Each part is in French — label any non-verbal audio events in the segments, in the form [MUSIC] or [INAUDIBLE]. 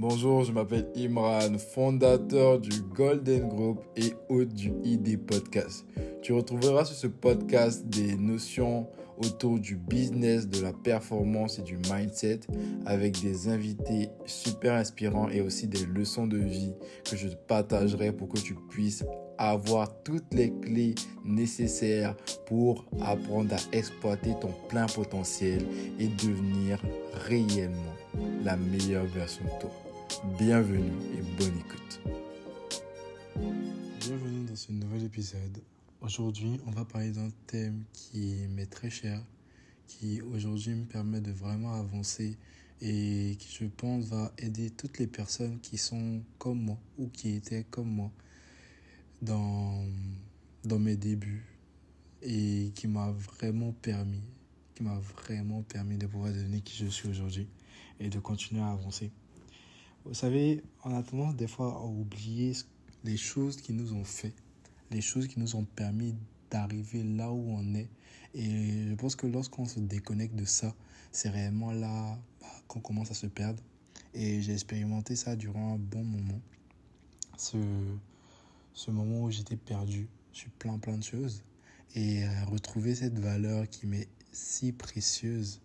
Bonjour, je m'appelle Imran, fondateur du Golden Group et hôte du ID Podcast. Tu retrouveras sur ce podcast des notions autour du business, de la performance et du mindset avec des invités super inspirants et aussi des leçons de vie que je partagerai pour que tu puisses avoir toutes les clés nécessaires pour apprendre à exploiter ton plein potentiel et devenir réellement la meilleure version de toi. Bienvenue et bonne écoute. Bienvenue dans ce nouvel épisode. Aujourd'hui, on va parler d'un thème qui m'est très cher, qui aujourd'hui me permet de vraiment avancer et qui, je pense, va aider toutes les personnes qui sont comme moi ou qui étaient comme moi dans, mes débuts et qui m'a vraiment permis, qui m'a vraiment permis de pouvoir devenir qui je suis aujourd'hui et de continuer à avancer. Vous savez, on a tendance des fois à oublier les choses qui nous ont fait, les choses qui nous ont permis d'arriver là où on est. Et je pense que lorsqu'on se déconnecte de ça, c'est réellement là bah, qu'on commence à se perdre. Et j'ai expérimenté ça durant un bon moment. Ce, ce moment où j'étais perdu sur plein plein de choses. Et retrouver cette valeur qui m'est si précieuse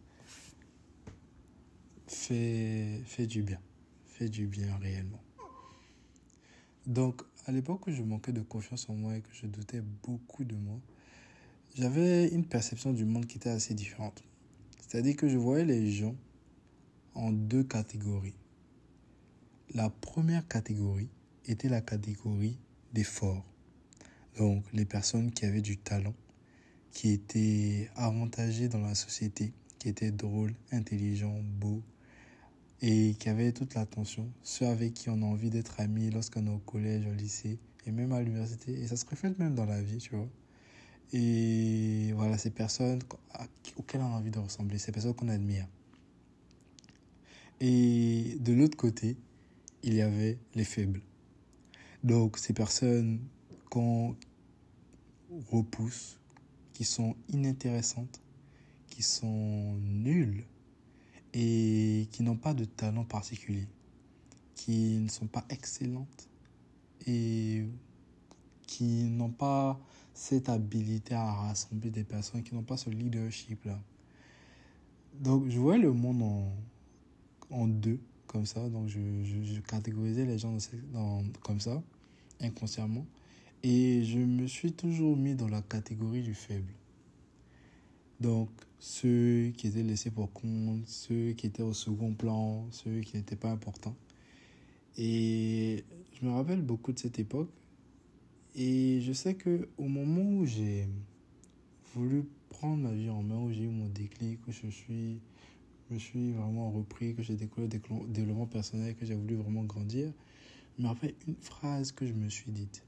fait, fait du bien. Fait du bien réellement. Donc, à l'époque où je manquais de confiance en moi et que je doutais beaucoup de moi, j'avais une perception du monde qui était assez différente. C'est-à-dire que je voyais les gens en deux catégories. La première catégorie était la catégorie des forts. Donc, les personnes qui avaient du talent, qui étaient avantagées dans la société, qui étaient drôles, intelligents, beaux, et qui avaient toute l'attention, ceux avec qui on a envie d'être amis lorsqu'on est au collège, au lycée et même à l'université. Et ça se reflète même dans la vie, tu vois. Et voilà, ces personnes auxquelles on a envie de ressembler, ces personnes qu'on admire. Et de l'autre côté, il y avait les faibles. Donc, ces personnes qu'on repousse, qui sont inintéressantes, qui sont nulles, et qui n'ont pas de talent particulier, qui ne sont pas excellentes et qui n'ont pas cette habilité à rassembler des personnes, qui n'ont pas ce leadership-là. Donc, je vois le monde en, deux, comme ça. Donc, je, catégorisais les gens comme ça, inconsciemment. Et je me suis toujours mis dans la catégorie du faible. Donc, ceux qui étaient laissés pour compte, ceux qui étaient au second plan, ceux qui n'étaient pas importants. Et je me rappelle beaucoup de cette époque. Et je sais que au moment où j'ai voulu prendre ma vie en main, où j'ai eu mon déclic, où je suis, me suis vraiment repris, que j'ai découvert le développement personnel, que j'ai voulu vraiment grandir, je me rappelle une phrase que je me suis dite.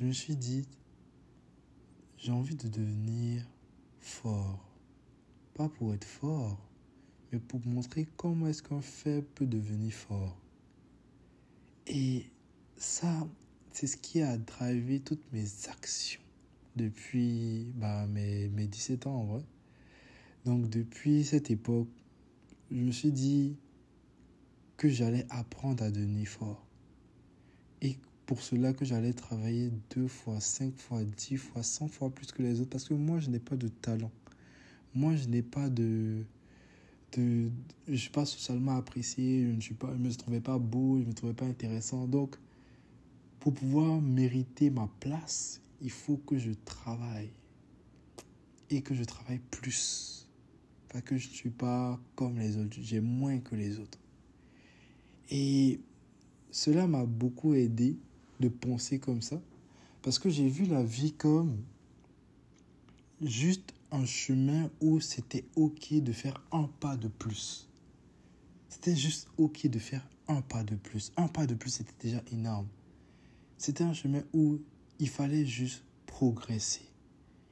Je me suis dit, j'ai envie de devenir fort. Pas pour être fort, mais pour montrer comment est-ce qu'un faible peut devenir fort. Et ça, c'est ce qui a drivé toutes mes actions depuis bah, mes, mes 17 ans en vrai. Donc depuis cette époque, je me suis dit que j'allais apprendre à devenir fort. Et pour cela que j'allais travailler deux fois, cinq fois, dix fois, cent fois plus que les autres parce que moi, je n'ai pas de talent. Moi, je n'ai pas de... je suis pas socialement apprécié, je ne suis pas, je me trouvais pas beau, je me trouvais pas intéressant. Donc, pour pouvoir mériter ma place, il faut que je travaille. Et que je travaille plus. Pas que je ne suis pas comme les autres, j'ai moins que les autres. Et cela m'a beaucoup aidé de penser comme ça. Parce que j'ai vu la vie comme juste un chemin où c'était OK de faire un pas de plus. C'était juste OK de faire un pas de plus. Un pas de plus, c'était déjà énorme. C'était un chemin où il fallait juste progresser.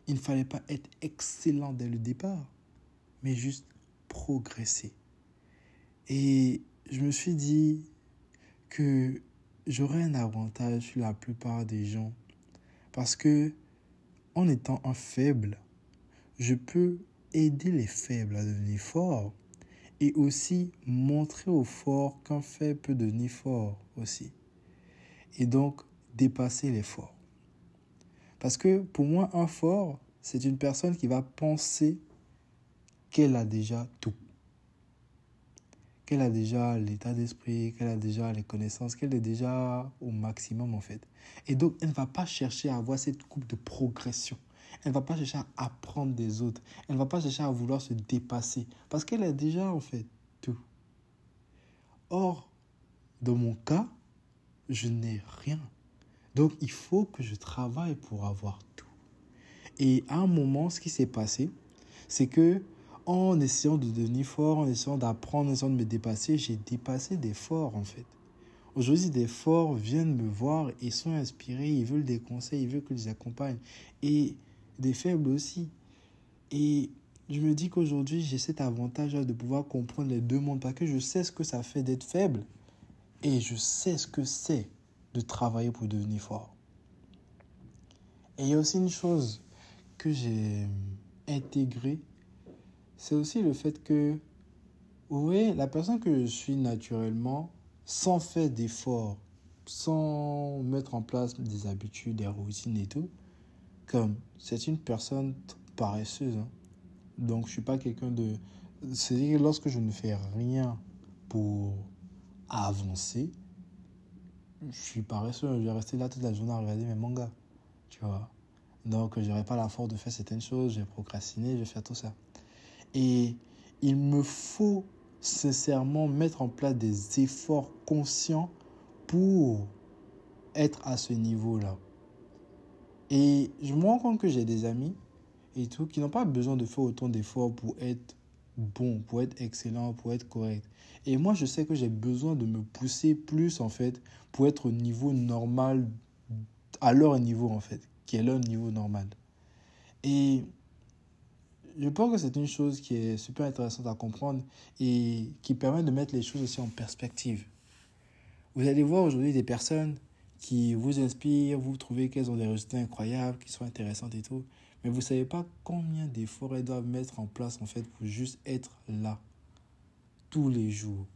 Il ne fallait pas être excellent dès le départ, mais juste progresser. Et je me suis dit que j'aurais un avantage sur la plupart des gens. Parce que, en étant un faible, je peux aider les faibles à devenir forts. et aussi montrer au fort qu'un faible peut devenir fort aussi. Et donc dépasser les forts. Parce que pour moi, un fort, c'est une personne qui va penser qu'elle a déjà tout. Qu'elle a déjà l'état d'esprit, qu'elle a déjà les connaissances, qu'elle est déjà au maximum en fait. Et donc, elle ne va pas chercher à avoir cette coupe de progression. Elle ne va pas chercher à apprendre des autres. Elle ne va pas chercher à vouloir se dépasser. Parce qu'elle a déjà en fait tout. Or, dans mon cas, je n'ai rien. Donc, il faut que je travaille pour avoir tout. Et à un moment, ce qui s'est passé, c'est que en essayant de devenir fort, en essayant d'apprendre, en essayant de me dépasser, j'ai dépassé des forts en fait. Aujourd'hui, des forts viennent me voir et sont inspirés, ils veulent des conseils, ils veulent que je les accompagne. Et des faibles aussi. Et je me dis qu'aujourd'hui, j'ai cet avantage de pouvoir comprendre les deux mondes parce que je sais ce que ça fait d'être faible et je sais ce que c'est de travailler pour devenir fort. Et il y a aussi une chose que j'ai intégrée, c'est aussi le fait que, vous voyez, la personne que je suis naturellement, sans faire d'efforts, sans mettre en place des habitudes, des routines et tout, comme c'est une personne paresseuse. Hein. Donc je suis pas quelqu'un de... C'est-à-dire que lorsque je ne fais rien pour avancer, je suis paresseux. Je vais rester là toute la journée à regarder mes mangas. Tu vois. Donc j'aurais pas la force de faire certaines choses. Je vais procrastiner, je vais faire tout ça. Et il me faut sincèrement mettre en place des efforts conscients pour être à ce niveau-là. Et je me rends compte que j'ai des amis et tout qui n'ont pas besoin de faire autant d'efforts pour être bon, pour être excellent, pour être correct. Et moi, je sais que j'ai besoin de me pousser plus, en fait, pour être au niveau normal, à leur niveau, en fait, qui est leur niveau normal. Et je pense que c'est une chose qui est super intéressante à comprendre et qui permet de mettre les choses aussi en perspective. Vous allez voir aujourd'hui des personnes qui vous inspirent, vous trouvez qu'elles ont des résultats incroyables, qui sont intéressantes et tout. Mais vous ne savez pas combien d'efforts elles doivent mettre en place en fait pour juste être là tous les jours.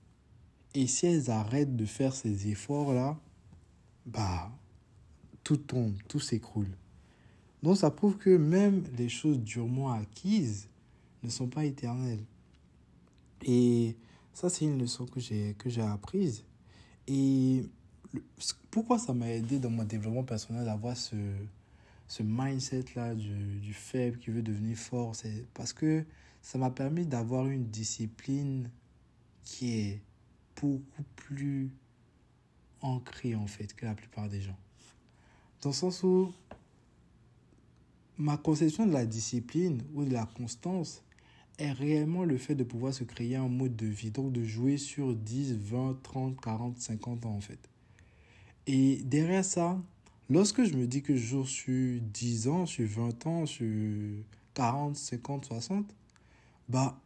Et si elles arrêtent de faire ces efforts-là, bah, tout tombe, tout s'écroule. Donc ça prouve que même les choses durement acquises ne sont pas éternelles. Et ça, c'est une leçon que j'ai, que j'ai apprise. Et pourquoi ça m'a aidé dans mon développement personnel d'avoir ce, ce mindset-là du, du faible qui veut devenir fort C'est parce que ça m'a permis d'avoir une discipline qui est beaucoup plus ancrée en fait que la plupart des gens. Dans le sens où ma conception de la discipline ou de la constance est réellement le fait de pouvoir se créer un mode de vie, donc de jouer sur 10, 20, 30, 40, 50 ans en fait. Et derrière ça, lorsque je me dis que je joue sur 10 ans, sur 20 ans, sur 40, 50, 60, bah,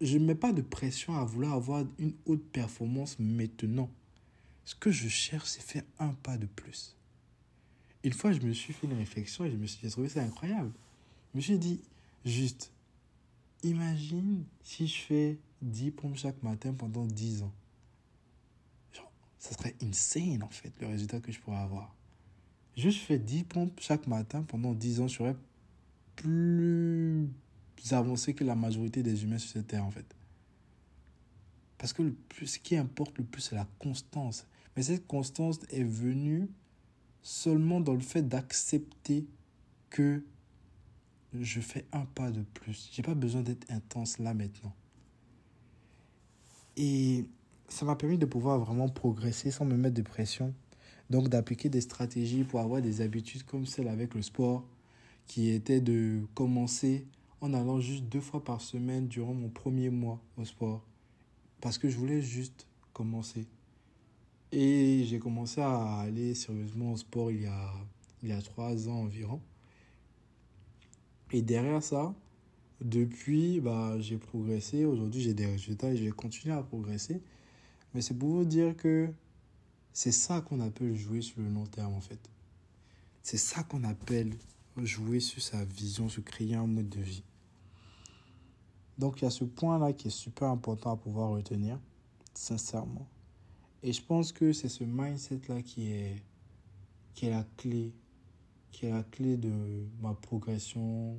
je ne mets pas de pression à vouloir avoir une haute performance maintenant. Ce que je cherche, c'est faire un pas de plus. Une fois, je me suis fait une réflexion et je me suis trouvé ça incroyable. Je me suis dit, juste, imagine si je fais 10 pompes chaque matin pendant 10 ans. Genre, ça serait insane en fait, le résultat que je pourrais avoir. Juste fais 10 pompes chaque matin pendant 10 ans, je serais plus avancé que la majorité des humains sur cette terre en fait. Parce que le plus, ce qui importe le plus, c'est la constance. Mais cette constance est venue seulement dans le fait d'accepter que je fais un pas de plus. J'ai pas besoin d'être intense là maintenant. Et ça m'a permis de pouvoir vraiment progresser sans me mettre de pression. Donc d'appliquer des stratégies pour avoir des habitudes comme celle avec le sport, qui était de commencer en allant juste deux fois par semaine durant mon premier mois au sport. Parce que je voulais juste commencer. Et j'ai commencé à aller sérieusement au sport il y a, il y a trois ans environ. Et derrière ça, depuis, bah, j'ai progressé. Aujourd'hui, j'ai des résultats et je vais continuer à progresser. Mais c'est pour vous dire que c'est ça qu'on appelle jouer sur le long terme, en fait. C'est ça qu'on appelle jouer sur sa vision, se créer un mode de vie. Donc il y a ce point-là qui est super important à pouvoir retenir, sincèrement. Et je pense que c'est ce mindset-là qui est, qui est la clé, qui est la clé de ma progression,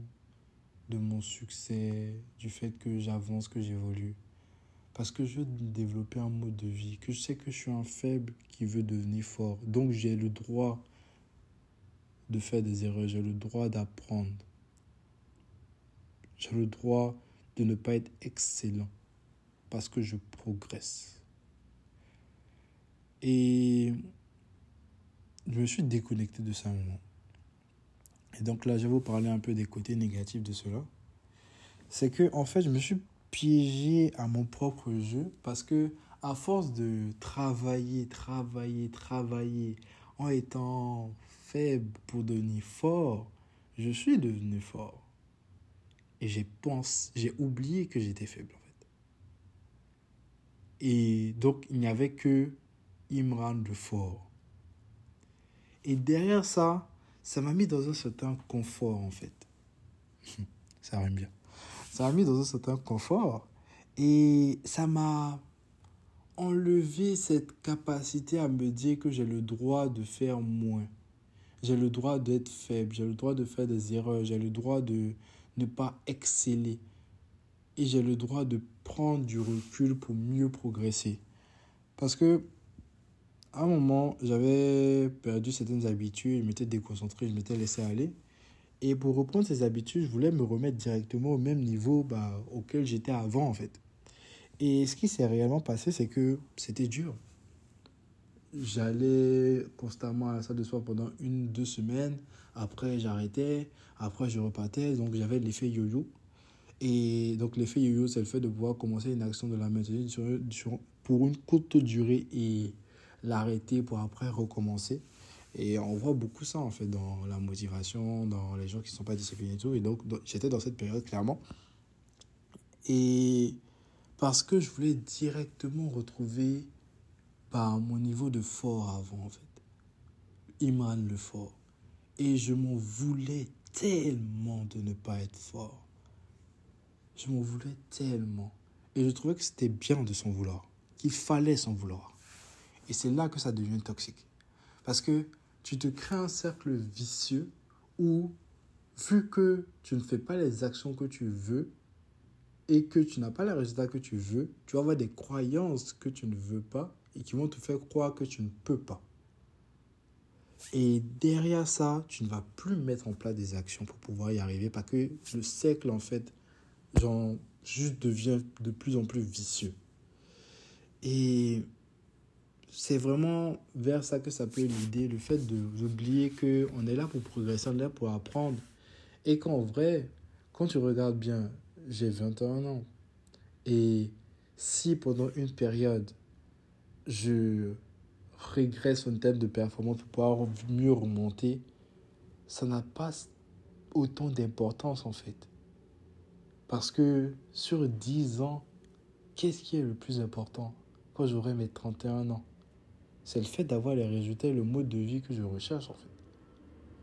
de mon succès, du fait que j'avance, que j'évolue. Parce que je veux développer un mode de vie, que je sais que je suis un faible qui veut devenir fort. Donc j'ai le droit de faire des erreurs, j'ai le droit d'apprendre. J'ai le droit de ne pas être excellent parce que je progresse. Et je me suis déconnecté de ça un moment. Et donc là, je vais vous parler un peu des côtés négatifs de cela. C'est que, en fait, je me suis piégé à mon propre jeu parce que, à force de travailler, travailler, travailler, en étant faible pour devenir fort, je suis devenu fort. Et j'ai pensé, j'ai oublié que j'étais faible en fait. Et donc il n'y avait que Imran de fort. Et derrière ça, ça m'a mis dans un certain confort en fait. [LAUGHS] ça rime bien. Ça m'a mis dans un certain confort et ça m'a enlevé cette capacité à me dire que j'ai le droit de faire moins. J'ai le droit d'être faible, j'ai le droit de faire des erreurs, j'ai le droit de ne pas exceller. Et j'ai le droit de prendre du recul pour mieux progresser. Parce que, à un moment, j'avais perdu certaines habitudes, je m'étais déconcentré, je m'étais laissé aller. Et pour reprendre ces habitudes, je voulais me remettre directement au même niveau bah, auquel j'étais avant, en fait. Et ce qui s'est réellement passé, c'est que c'était dur. J'allais constamment à la salle de sport pendant une, deux semaines. Après, j'arrêtais. Après, je repartais. Donc, j'avais l'effet yo-yo. Et donc, l'effet yo-yo, c'est le fait de pouvoir commencer une action de la maintenir pour une courte durée l'arrêter pour après recommencer. Et on voit beaucoup ça, en fait, dans la motivation, dans les gens qui ne sont pas disciplinés et tout. Et donc, j'étais dans cette période, clairement. Et parce que je voulais directement retrouver par mon niveau de fort avant, en fait. Imran le fort. Et je m'en voulais tellement de ne pas être fort. Je m'en voulais tellement. Et je trouvais que c'était bien de s'en vouloir. Qu'il fallait s'en vouloir. Et c'est là que ça devient toxique. Parce que tu te crées un cercle vicieux où, vu que tu ne fais pas les actions que tu veux et que tu n'as pas les résultats que tu veux, tu vas avoir des croyances que tu ne veux pas et qui vont te faire croire que tu ne peux pas. Et derrière ça, tu ne vas plus mettre en place des actions pour pouvoir y arriver parce que le cercle, en fait, genre, juste devient de plus en plus vicieux. Et c'est vraiment vers ça que ça peut l'idée, le fait d'oublier qu'on est là pour progresser, on est là pour apprendre. Et qu'en vrai, quand tu regardes bien, j'ai 21 ans. Et si pendant une période, je régresse en termes de performance pour pouvoir mieux remonter, ça n'a pas autant d'importance en fait. Parce que sur 10 ans, qu'est-ce qui est le plus important? Quand j'aurai mes 31 ans C'est le fait d'avoir les résultats, le mode de vie que je recherche en fait.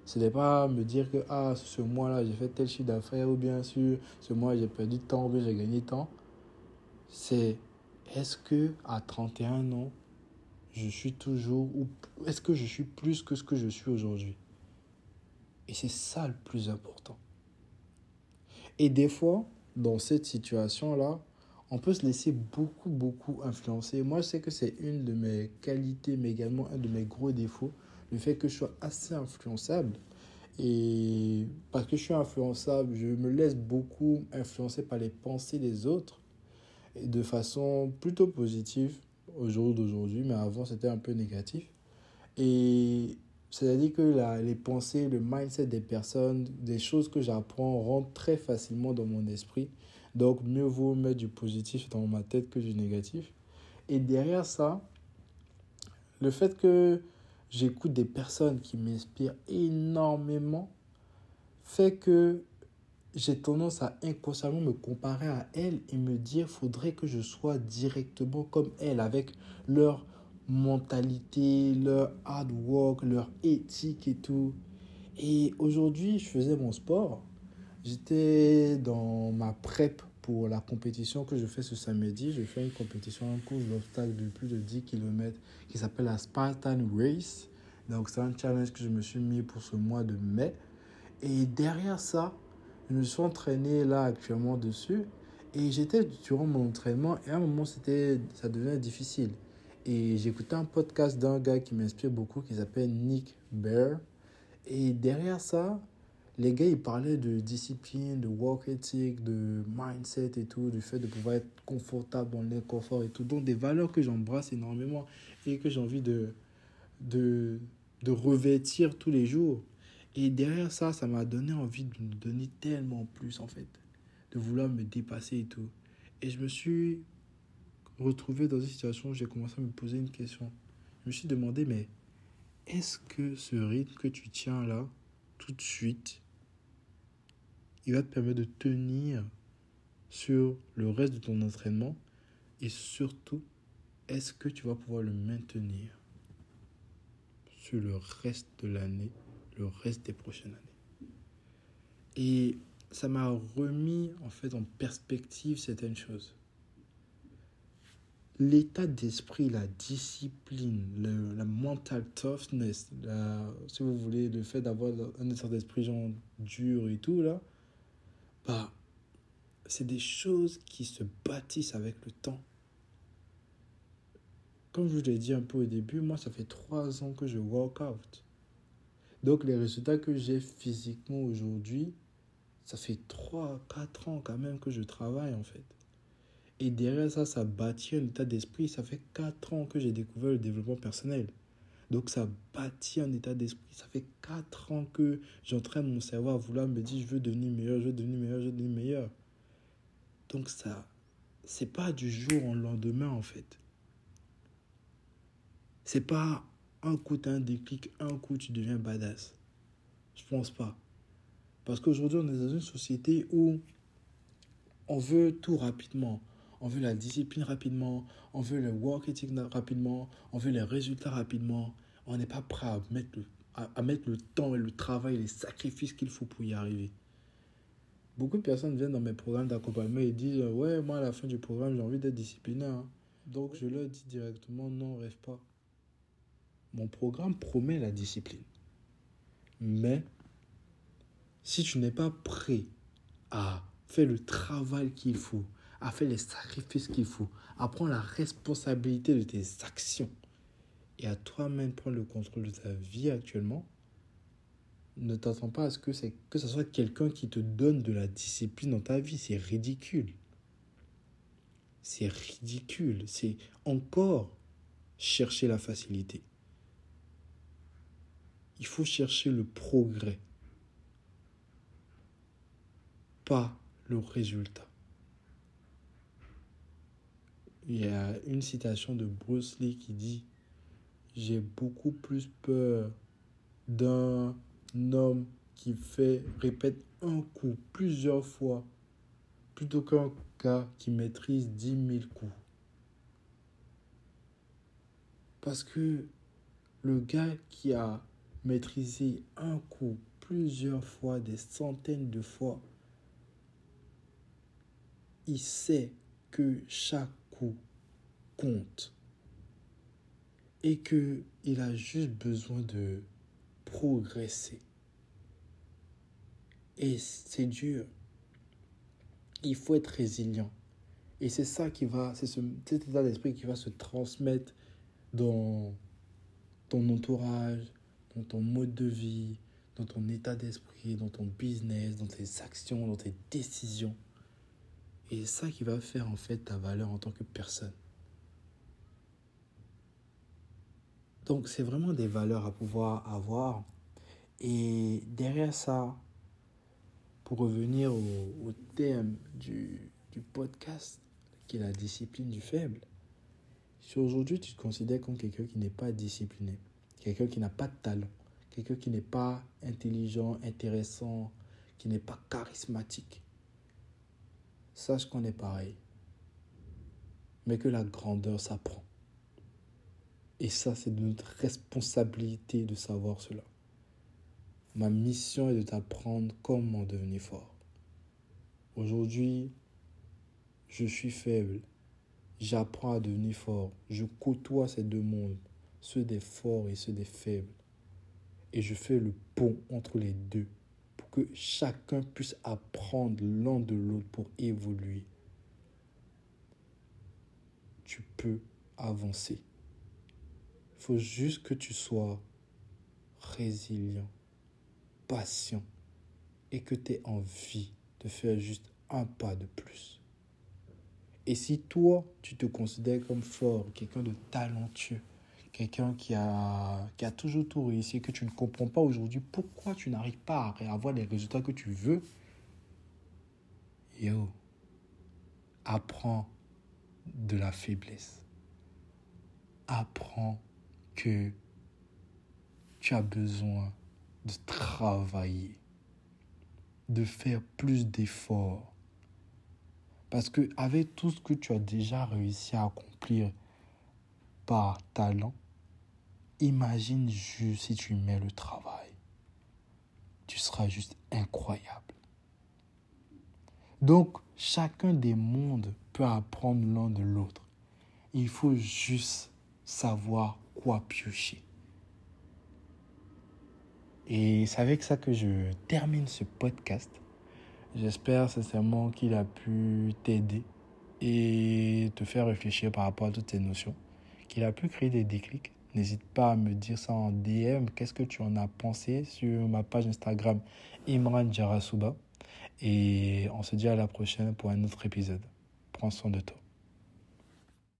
Ce n'est pas me dire que ah, ce mois-là j'ai fait tel chiffre d'affaires ou bien sûr ce mois j'ai perdu tant ou bien j'ai gagné tant. C'est est-ce que à 31 ans, je suis toujours ou est-ce que je suis plus que ce que je suis aujourd'hui? Et c'est ça le plus important. Et des fois, dans cette situation-là, on peut se laisser beaucoup, beaucoup influencer. Moi, je sais que c'est une de mes qualités, mais également un de mes gros défauts, le fait que je sois assez influençable. Et parce que je suis influençable, je me laisse beaucoup influencer par les pensées des autres de façon plutôt positive au jour d'aujourd'hui, mais avant c'était un peu négatif. Et c'est-à-dire que les pensées, le mindset des personnes, des choses que j'apprends rentrent très facilement dans mon esprit. Donc mieux vaut mettre du positif dans ma tête que du négatif. Et derrière ça, le fait que j'écoute des personnes qui m'inspirent énormément fait que j'ai tendance à inconsciemment me comparer à elles et me dire faudrait que je sois directement comme elles avec leur mentalité, leur hard work, leur éthique et tout. Et aujourd'hui, je faisais mon sport. J'étais dans ma prep pour la compétition que je fais ce samedi. Je fais une compétition en course d'obstacles de plus de 10 km qui s'appelle la Spartan Race. Donc c'est un challenge que je me suis mis pour ce mois de mai. Et derrière ça, je me suis entraîné là actuellement dessus. Et j'étais durant mon entraînement et à un moment c'était ça devenait difficile. Et j'écoutais un podcast d'un gars qui m'inspire beaucoup qui s'appelle Nick Bear. Et derrière ça, les gars, ils parlaient de discipline, de work ethic, de mindset et tout, du fait de pouvoir être confortable dans l'inconfort et tout. Donc, des valeurs que j'embrasse énormément et que j'ai envie de, de, de revêtir tous les jours. Et derrière ça, ça m'a donné envie de me donner tellement plus, en fait, de vouloir me dépasser et tout. Et je me suis retrouvé dans une situation où j'ai commencé à me poser une question. Je me suis demandé, mais est-ce que ce rythme que tu tiens là, tout de suite, il va te permettre de tenir sur le reste de ton entraînement et surtout, est-ce que tu vas pouvoir le maintenir sur le reste de l'année, le reste des prochaines années? Et ça m'a remis en fait en perspective certaines choses. L'état d'esprit, la discipline, la mental toughness, si vous voulez, le fait d'avoir un état d'esprit genre dur et tout là, bah, c'est des choses qui se bâtissent avec le temps. Comme je l'ai dit un peu au début, moi, ça fait trois ans que je work out. Donc, les résultats que j'ai physiquement aujourd'hui, ça fait trois, quatre ans quand même que je travaille en fait. Et derrière ça, ça bâtit un état d'esprit. Ça fait quatre ans que j'ai découvert le développement personnel. Donc ça bâtit un état d'esprit. Ça fait 4 ans que j'entraîne mon cerveau à vouloir me dire je veux devenir meilleur, je veux devenir meilleur, je veux devenir meilleur. Donc ça, c'est pas du jour au lendemain en fait. C'est pas un coup as un déclic, un coup tu deviens badass. Je pense pas. Parce qu'aujourd'hui on est dans une société où on veut tout rapidement. On veut la discipline rapidement, on veut le work ethic rapidement, on veut les résultats rapidement. On n'est pas prêt à mettre, le, à, mettre le temps et le travail, les sacrifices qu'il faut pour y arriver. Beaucoup de personnes viennent dans mes programmes d'accompagnement et disent Ouais, moi à la fin du programme, j'ai envie d'être discipliné. Hein. Donc je leur dis directement Non, rêve pas. Mon programme promet la discipline. Mais si tu n'es pas prêt à faire le travail qu'il faut, à faire les sacrifices qu'il faut, à prendre la responsabilité de tes actions et à toi-même prendre le contrôle de ta vie actuellement, ne t'attends pas à ce que, que ce soit quelqu'un qui te donne de la discipline dans ta vie. C'est ridicule. C'est ridicule. C'est encore chercher la facilité. Il faut chercher le progrès, pas le résultat il y a une citation de Bruce Lee qui dit J'ai beaucoup plus peur d'un homme qui fait, répète un coup plusieurs fois plutôt qu'un gars qui maîtrise 10 000 coups. Parce que le gars qui a maîtrisé un coup plusieurs fois, des centaines de fois, il sait que chaque compte et que il a juste besoin de progresser. Et c'est dur. Il faut être résilient. Et c'est ça qui va, c'est ce, cet état d'esprit qui va se transmettre dans ton entourage, dans ton mode de vie, dans ton état d'esprit, dans ton business, dans tes actions, dans tes décisions. Et c'est ça qui va faire en fait ta valeur en tant que personne. Donc c'est vraiment des valeurs à pouvoir avoir. Et derrière ça, pour revenir au, thème du, du, podcast, qui est la discipline du faible, si aujourd'hui tu te considères comme quelqu'un qui n'est pas discipliné, quelqu'un qui n'a pas de talent, quelqu'un qui n'est pas intelligent, intéressant, qui n'est pas charismatique, sache qu'on est pareil, mais que la grandeur s'apprend. Et ça, c'est de notre responsabilité de savoir cela. Ma mission est de t'apprendre comment devenir fort. Aujourd'hui, je suis faible. J'apprends à devenir fort. Je côtoie ces deux mondes, ceux des forts et ceux des faibles. Et je fais le pont entre les deux pour que chacun puisse apprendre l'un de l'autre pour évoluer. Tu peux avancer. Il faut juste que tu sois résilient, patient et que tu aies envie de faire juste un pas de plus. Et si toi, tu te considères comme fort, quelqu'un de talentueux, quelqu'un qui a, qui a toujours tout réussi que tu ne comprends pas aujourd'hui pourquoi tu n'arrives pas à avoir les résultats que tu veux, yo, apprends de la faiblesse. Apprends que tu as besoin de travailler, de faire plus d'efforts. Parce que avec tout ce que tu as déjà réussi à accomplir par talent, imagine juste si tu mets le travail. Tu seras juste incroyable. Donc, chacun des mondes peut apprendre l'un de l'autre. Il faut juste savoir quoi piocher. Et c'est avec ça que je termine ce podcast. J'espère sincèrement qu'il a pu t'aider et te faire réfléchir par rapport à toutes ces notions, qu'il a pu créer des déclics. N'hésite pas à me dire ça en DM. Qu'est-ce que tu en as pensé sur ma page Instagram Imran Jarasuba. Et on se dit à la prochaine pour un autre épisode. Prends soin de toi.